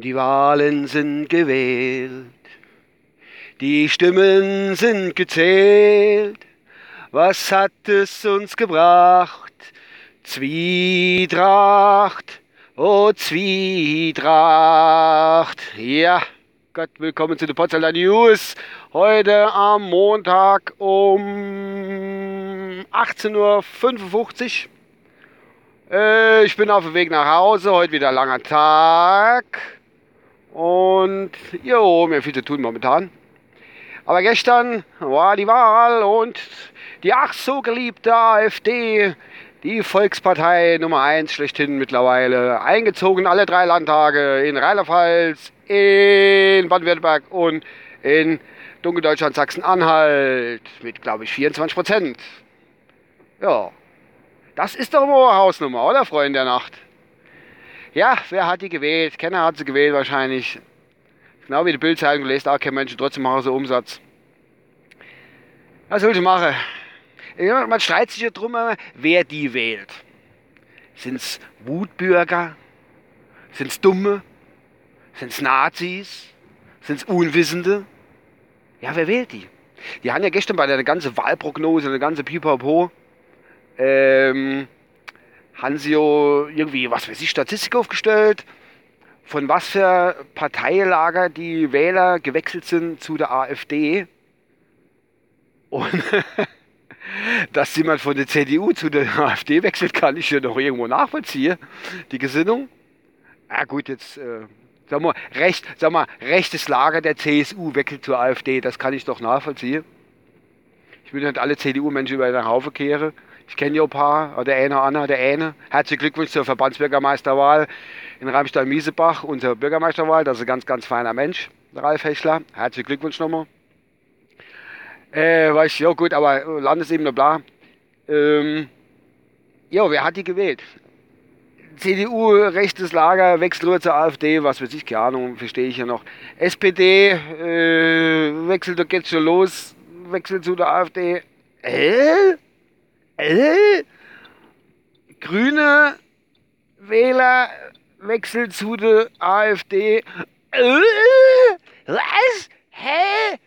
Die Wahlen sind gewählt, die Stimmen sind gezählt. Was hat es uns gebracht? Zwietracht, oh Zwietracht. Ja, Gott, willkommen zu den Potsdamer News. Heute am Montag um 18.55 Uhr. Äh, ich bin auf dem Weg nach Hause, heute wieder langer Tag. Und jo, mir viel zu tun momentan. Aber gestern war die Wahl und die ach so geliebte AfD, die Volkspartei Nummer 1 schlechthin mittlerweile, eingezogen alle drei Landtage in Rheinland-Pfalz, in Baden-Württemberg und in Dunkeldeutschland Sachsen-Anhalt mit, glaube ich, 24 Prozent. Ja, das ist doch eine Hausnummer, oder, Freunde der Nacht? Ja, wer hat die gewählt? Kenner hat sie gewählt wahrscheinlich. Genau wie die Bildzeitung gelesen, auch kein Mensch, trotzdem machen sie Umsatz. Was soll ich machen? Man streitet sich ja drum, wer die wählt. Sind es Wutbürger? Sind es Dumme? Sind es Nazis? Sind es Unwissende? Ja, wer wählt die? Die haben ja gestern bei der ganzen Wahlprognose, eine ganze Pipapo, ähm, ja irgendwie, was weiß ich, Statistik aufgestellt, von was für Parteilager die Wähler gewechselt sind zu der AfD. Und dass jemand von der CDU zu der AfD wechselt, kann ich ja noch irgendwo nachvollziehen, die Gesinnung. Ja gut, jetzt, äh, sag mal, recht, sag mal, rechtes Lager der CSU wechselt zur AfD, das kann ich doch nachvollziehen. Ich will nicht alle CDU-Menschen über den Haufen kehren. Ich kenne ja ein paar, der eine, Anna, der eine. Herzlichen Glückwunsch zur Verbandsbürgermeisterwahl in Ramstein-Miesebach, unsere Bürgermeisterwahl. Das ist ein ganz, ganz feiner Mensch, Ralf Hechler. Herzlichen Glückwunsch nochmal. Äh, weiß ich, ja gut, aber Landesebene, bla. Ähm, ja, wer hat die gewählt? CDU, rechtes Lager, wechselt rüber zur AfD, was weiß ich, keine Ahnung, verstehe ich ja noch. SPD, äh, wechselt, da geht's schon los, wechselt zu der AfD. Äh? Äh? Grüne Wähler wechselt zu der AfD. Äh? Was? Hä?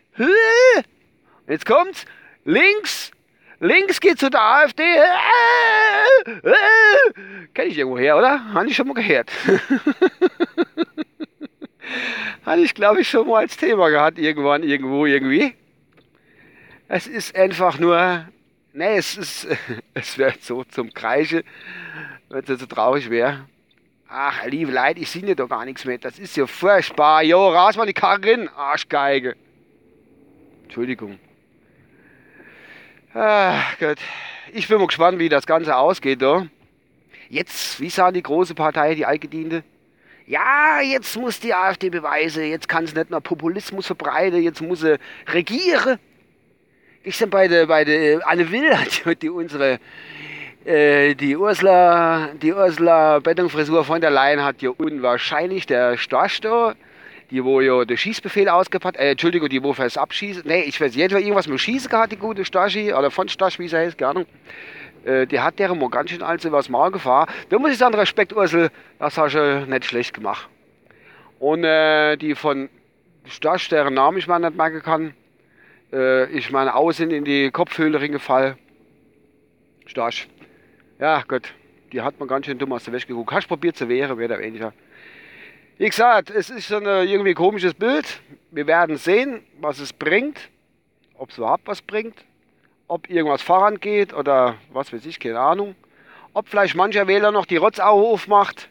Jetzt kommt's. Links. Links geht zu der AfD. Äh, Kenn ich irgendwo her, oder? Habe ich schon mal gehört. Hatte ich, glaube ich, schon mal als Thema gehabt, irgendwann, irgendwo, irgendwie. Es ist einfach nur, nee, es ist, es wäre so zum Kreischen, wenn es so traurig wäre. Ach, liebe Leute, ich sehe doch gar nichts mehr. Das ist ja furchtbar. Jo, raus mal die Karre rein, Arschgeige. Entschuldigung. Ach Gott. Ich bin mal gespannt, wie das Ganze ausgeht, da. Jetzt, wie sah die große Partei, die Altgediente? Ja, jetzt muss die AfD beweisen, jetzt kann sie nicht nur Populismus verbreiten, jetzt muss sie regieren. Ich bin bei der, bei der Anne Will hat die unsere, äh, die Ursula, die Ursula Bettungfrisur von der Leyen hat ja unwahrscheinlich der da die wo ja den Schießbefehl ausgepackt, äh, Entschuldigung, die wo fürs Abschießen, nee, ich weiß nicht, irgendwas mit Schießen gehabt, die gute Stashi, oder von Stasch, wie sie heißt, keine Ahnung. Äh, die hat deren mal ganz schön also was mal gefahren. Da muss ich sagen, Respekt, Ursel, das hast du nicht schlecht gemacht. Und äh, die von Stasch, deren Namen ich mal nicht merken kann, äh, ich meine, außen in die Kopfhöhle gefallen. Stasch. Ja, Gott, die hat man ganz schön dumm aus der Wäsche geguckt. Hast probiert zu wehren, wäre der weniger. Wie gesagt, es ist so ein irgendwie komisches Bild. Wir werden sehen, was es bringt, ob es überhaupt was bringt, ob irgendwas vorangeht oder was weiß ich, keine Ahnung. Ob vielleicht mancher Wähler noch die Rotzauge aufmacht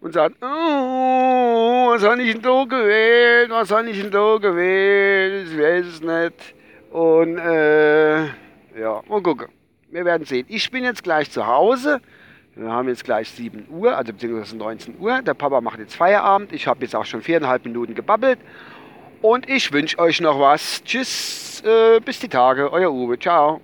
und sagt, oh, was habe ich denn da gewählt, was habe ich denn da gewählt, ich weiß es nicht. Und äh, ja, mal gucken. Wir werden sehen. Ich bin jetzt gleich zu Hause. Wir haben jetzt gleich 7 Uhr, also beziehungsweise 19 Uhr. Der Papa macht jetzt Feierabend. Ich habe jetzt auch schon viereinhalb Minuten gebabbelt. Und ich wünsche euch noch was. Tschüss, äh, bis die Tage. Euer Uwe. Ciao.